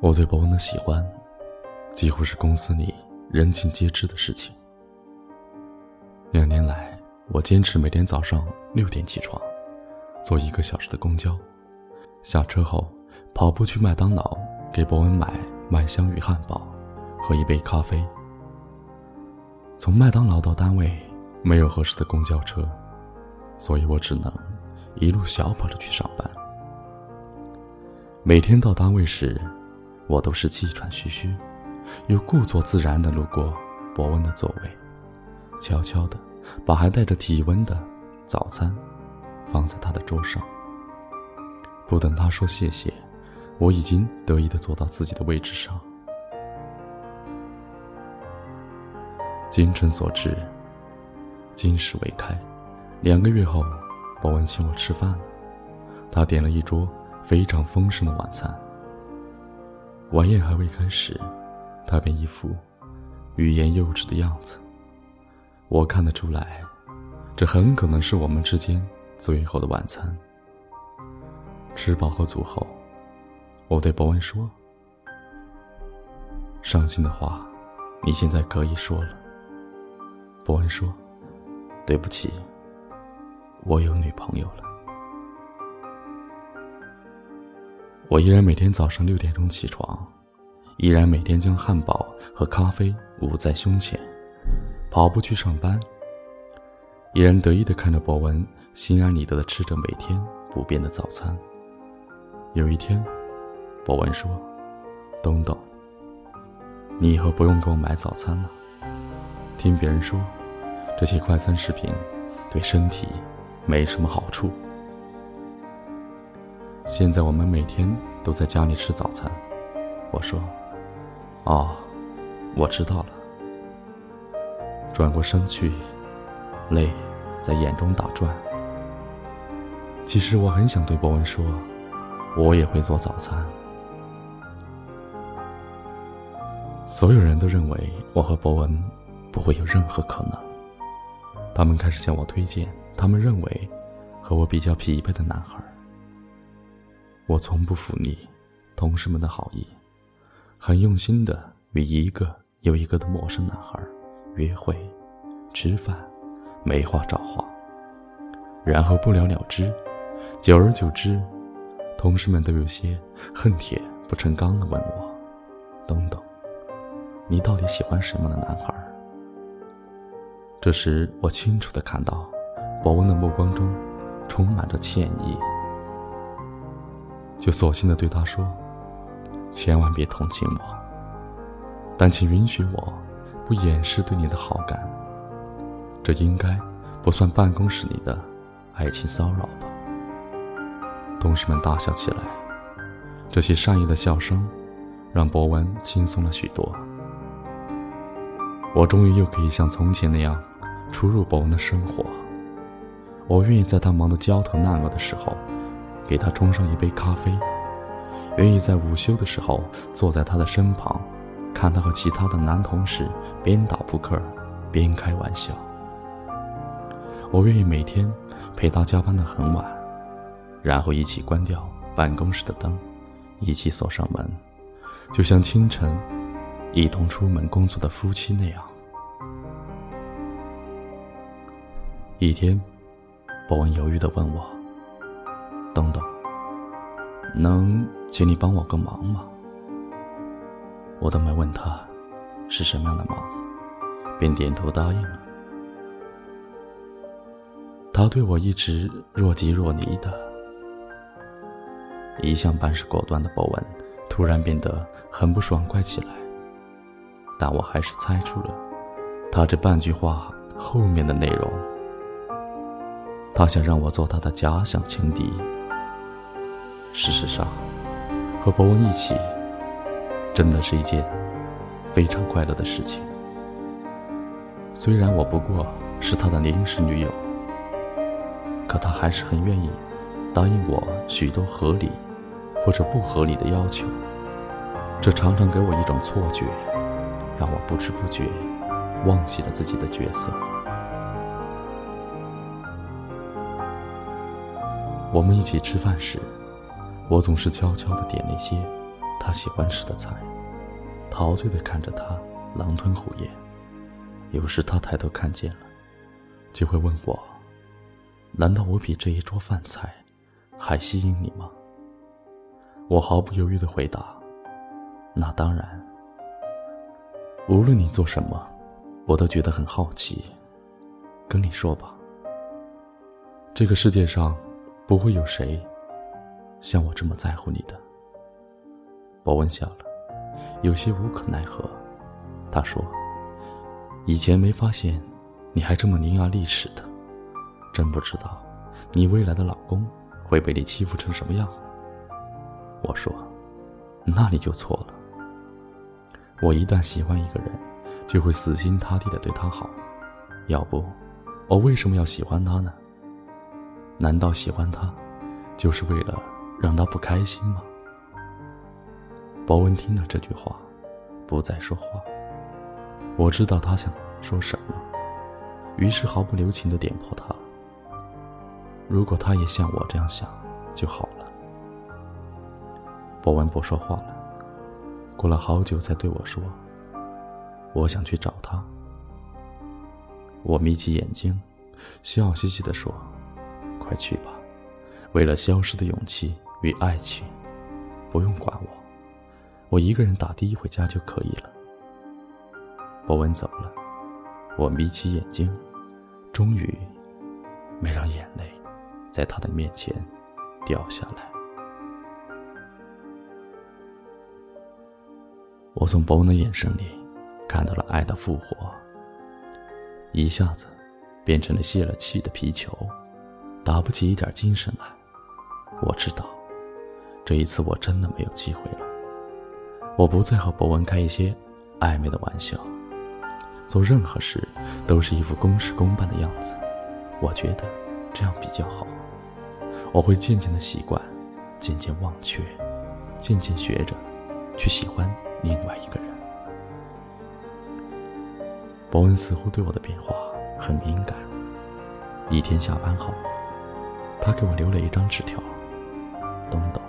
我对博文的喜欢，几乎是公司里人尽皆知的事情。两年来，我坚持每天早上六点起床，坐一个小时的公交，下车后跑步去麦当劳给博文买麦香鱼汉堡和一杯咖啡。从麦当劳到单位没有合适的公交车，所以我只能一路小跑着去上班。每天到单位时。我都是气喘吁吁，又故作自然地路过博文的座位，悄悄地把还带着体温的早餐放在他的桌上。不等他说谢谢，我已经得意地坐到自己的位置上。精诚所至，金石为开。两个月后，博文请我吃饭，他点了一桌非常丰盛的晚餐。晚宴还未开始，他便一副欲言又止的样子。我看得出来，这很可能是我们之间最后的晚餐。吃饱喝足后，我对博文说：“伤心的话，你现在可以说了。”博文说：“对不起，我有女朋友了。”我依然每天早上六点钟起床，依然每天将汉堡和咖啡捂在胸前，跑步去上班。依然得意的看着博文心安理得的吃着每天不变的早餐。有一天，博文说：“东东，你以后不用给我买早餐了。听别人说，这些快餐食品对身体没什么好处。”现在我们每天都在家里吃早餐，我说：“哦，我知道了。”转过身去，泪在眼中打转。其实我很想对博文说，我也会做早餐。所有人都认为我和博文不会有任何可能，他们开始向我推荐他们认为和我比较匹配的男孩。我从不忤逆同事们的好意，很用心的与一个又一个的陌生男孩约会、吃饭、没话找话，然后不了了之。久而久之，同事们都有些恨铁不成钢的问我：“东东，你到底喜欢什么样的男孩？”这时，我清楚的看到，博文的目光中充满着歉意。就索性的对他说：“千万别同情我，但请允许我不掩饰对你的好感。这应该不算办公室里的爱情骚扰吧？”同事们大笑起来，这些善意的笑声让博文轻松了许多。我终于又可以像从前那样出入博文的生活。我愿意在他忙得焦头烂额的时候。给他冲上一杯咖啡，愿意在午休的时候坐在他的身旁，看他和其他的男同事边打扑克边开玩笑。我愿意每天陪他加班的很晚，然后一起关掉办公室的灯，一起锁上门，就像清晨一同出门工作的夫妻那样。一天，博文犹豫地问我。等等，能请你帮我个忙吗？我都没问他是什么样的忙，便点头答应了。他对我一直若即若离的，一向办事果断的博文，突然变得很不爽快起来。但我还是猜出了他这半句话后面的内容。他想让我做他的假想情敌。事实上，和博文一起，真的是一件非常快乐的事情。虽然我不过是他的临时女友，可他还是很愿意答应我许多合理或者不合理的要求。这常常给我一种错觉，让我不知不觉忘记了自己的角色。我们一起吃饭时。我总是悄悄地点那些他喜欢吃的菜，陶醉的看着他狼吞虎咽。有时他抬头看见了，就会问我：“难道我比这一桌饭菜还吸引你吗？”我毫不犹豫的回答：“那当然。无论你做什么，我都觉得很好奇。跟你说吧，这个世界上不会有谁像我这么在乎你的。”伯文笑了，有些无可奈何。他说。以前没发现，你还这么伶牙俐齿的，真不知道，你未来的老公会被你欺负成什么样。我说，那你就错了。我一旦喜欢一个人，就会死心塌地的对他好，要不，我为什么要喜欢他呢？难道喜欢他，就是为了让他不开心吗？博文听了这句话，不再说话。我知道他想说什么，于是毫不留情的点破他。如果他也像我这样想，就好了。博文不说话了，过了好久才对我说：“我想去找他。”我眯起眼睛，笑嘻嘻的说：“快去吧，为了消失的勇气与爱情，不用管我，我一个人打的回家就可以了。”博文走了，我眯起眼睛，终于没让眼泪在他的面前掉下来。我从博文的眼神里看到了爱的复活，一下子变成了泄了气的皮球，打不起一点精神来。我知道，这一次我真的没有机会了。我不再和博文开一些暧昧的玩笑。做任何事都是一副公事公办的样子，我觉得这样比较好。我会渐渐的习惯，渐渐忘却，渐渐学着去喜欢另外一个人。博文似乎对我的变化很敏感。一天下班后，他给我留了一张纸条：“东东，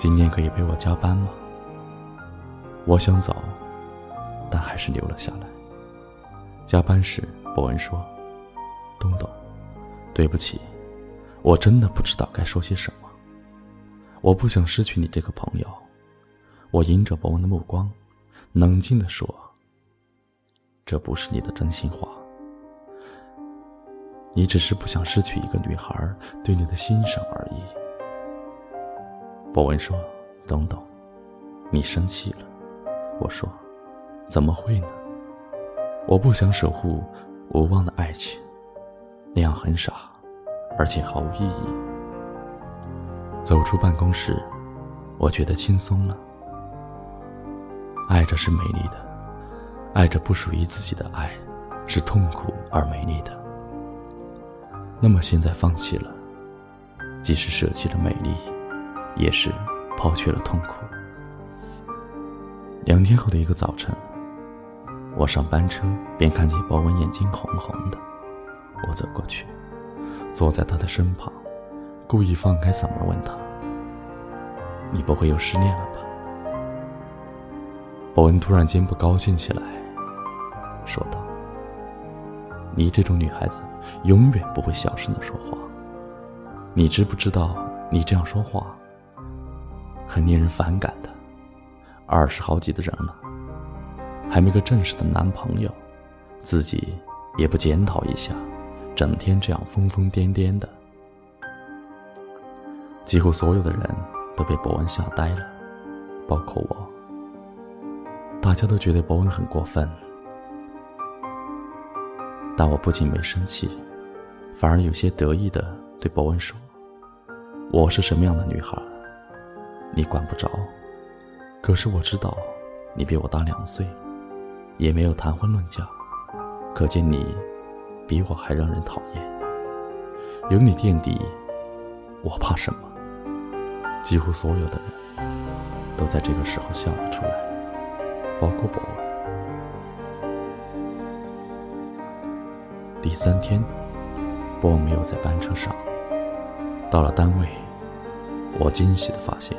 今天可以陪我加班吗？”我想走，但还是留了下来。加班时，伯恩说：“东东，对不起，我真的不知道该说些什么。我不想失去你这个朋友。”我迎着伯恩的目光，冷静地说：“这不是你的真心话。你只是不想失去一个女孩对你的欣赏而已。”博文说：“东东，你生气了。”我说：“怎么会呢？”我不想守护无望的爱情，那样很傻，而且毫无意义。走出办公室，我觉得轻松了。爱着是美丽的，爱着不属于自己的爱，是痛苦而美丽的。那么现在放弃了，即使舍弃了美丽，也是抛却了痛苦。两天后的一个早晨。我上班车，便看见博文眼睛红红的。我走过去，坐在他的身旁，故意放开嗓门问他：“你不会又失恋了吧？”博文突然间不高兴起来，说道：“你这种女孩子，永远不会小声的说话。你知不知道，你这样说话，很令人反感的。二十好几的人了。”还没个正式的男朋友，自己也不检讨一下，整天这样疯疯癫癫的。几乎所有的人都被博文吓呆了，包括我。大家都觉得博文很过分，但我不仅没生气，反而有些得意的对博文说：“我是什么样的女孩，你管不着。可是我知道，你比我大两岁。”也没有谈婚论嫁，可见你比我还让人讨厌。有你垫底，我怕什么？几乎所有的人都在这个时候笑了出来，包括博文。第三天，博文没有在班车上。到了单位，我惊喜的发现，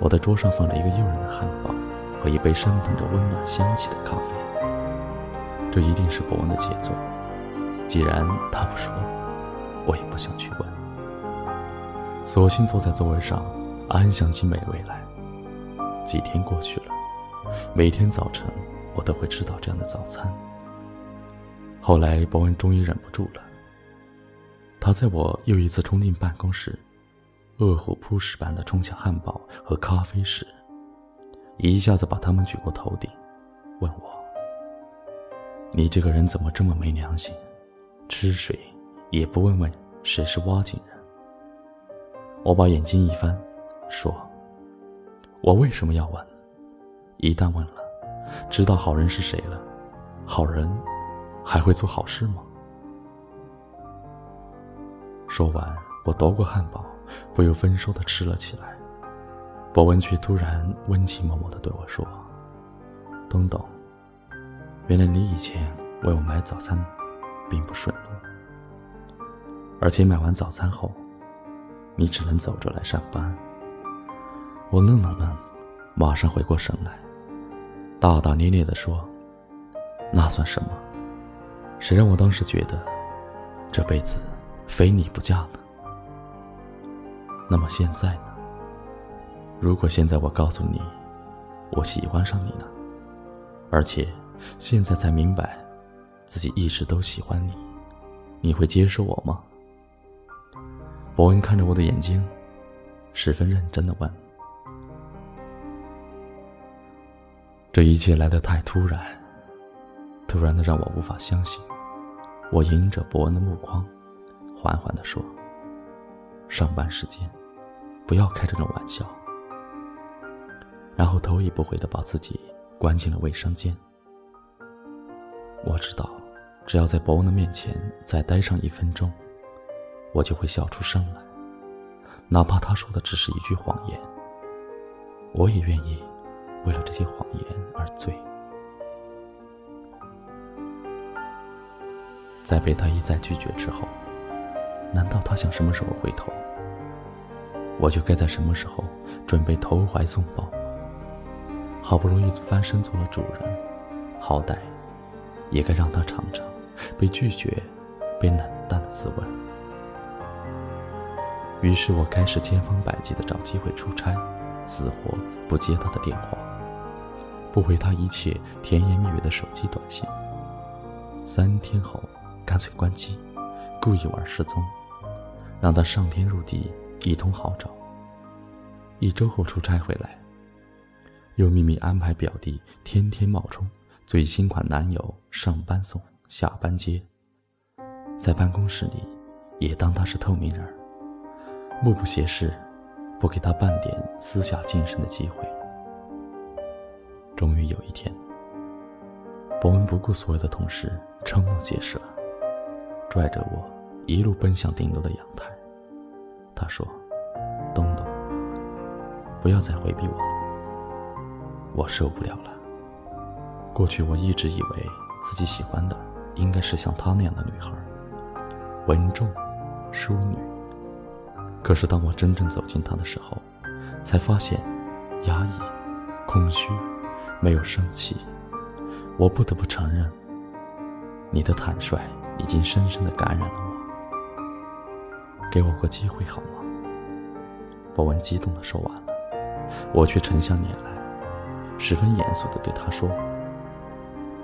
我的桌上放着一个诱人的汉堡和一杯升腾着温暖香气的咖啡。这一定是博文的杰作。既然他不说，我也不想去问。索性坐在座位上，安享起美味来。几天过去了，每天早晨我都会吃到这样的早餐。后来，博文终于忍不住了。他在我又一次冲进办公室，饿虎扑食般的冲向汉堡和咖啡时，一下子把他们举过头顶，问我：“你这个人怎么这么没良心？吃水也不问问谁是挖井人？”我把眼睛一翻，说：“我为什么要问？一旦问了，知道好人是谁了，好人还会做好事吗？”说完，我夺过汉堡，不由分说的吃了起来。博文却突然温情脉脉的对我说：“东东，原来你以前为我买早餐，并不顺路，而且买完早餐后，你只能走着来上班。”我愣了愣，马上回过神来，大大咧咧的说：“那算什么？谁让我当时觉得，这辈子……”非你不嫁呢？那么现在呢？如果现在我告诉你，我喜欢上你了，而且现在才明白，自己一直都喜欢你，你会接受我吗？伯恩看着我的眼睛，十分认真的问：“这一切来得太突然，突然的让我无法相信。”我迎着伯恩的目光。缓缓地说：“上班时间，不要开这种玩笑。”然后头也不回的把自己关进了卫生间。我知道，只要在伯恩的面前再待上一分钟，我就会笑出声来，哪怕他说的只是一句谎言，我也愿意为了这些谎言而醉。在被他一再拒绝之后。难道他想什么时候回头，我就该在什么时候准备投怀送抱？好不容易翻身做了主人，好歹也该让他尝尝被拒绝、被冷淡的滋味。于是我开始千方百计的找机会出差，死活不接他的电话，不回他一切甜言蜜语的手机短信。三天后，干脆关机，故意玩失踪。让他上天入地一通好找。一周后出差回来，又秘密安排表弟天天冒充最新款男友上班送下班接，在办公室里也当他是透明人，目不斜视，不给他半点私下晋升的机会。终于有一天，伯恩不顾所有的同事瞠目结舌，拽着我一路奔向顶楼的阳台。他说：“东东，不要再回避我了，我受不了了。过去我一直以为自己喜欢的应该是像她那样的女孩，稳重、淑女。可是当我真正走进她的时候，才发现，压抑、空虚，没有生气。我不得不承认，你的坦率已经深深的感染了。”给我个机会好吗？博文激动的说完了，我却沉下脸来，十分严肃的对他说：“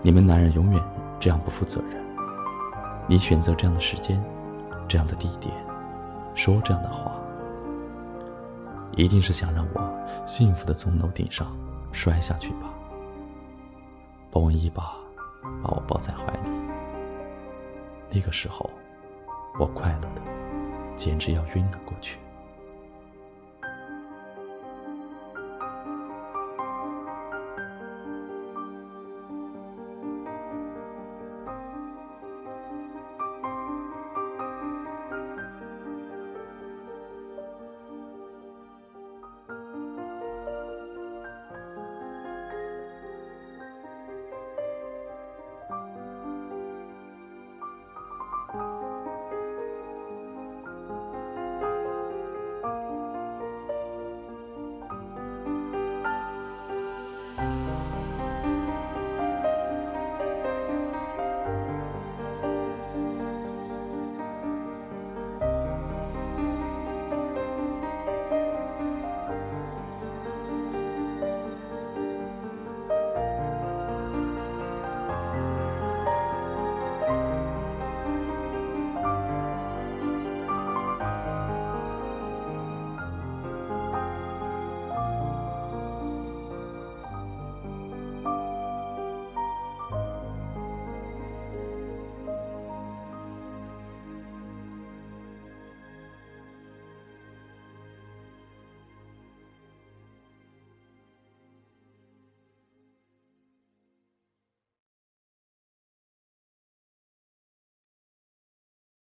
你们男人永远这样不负责任。你选择这样的时间，这样的地点，说这样的话，一定是想让我幸福的从楼顶上摔下去吧？”博文一把把我抱在怀里，那个时候，我快乐的。简直要晕了过去。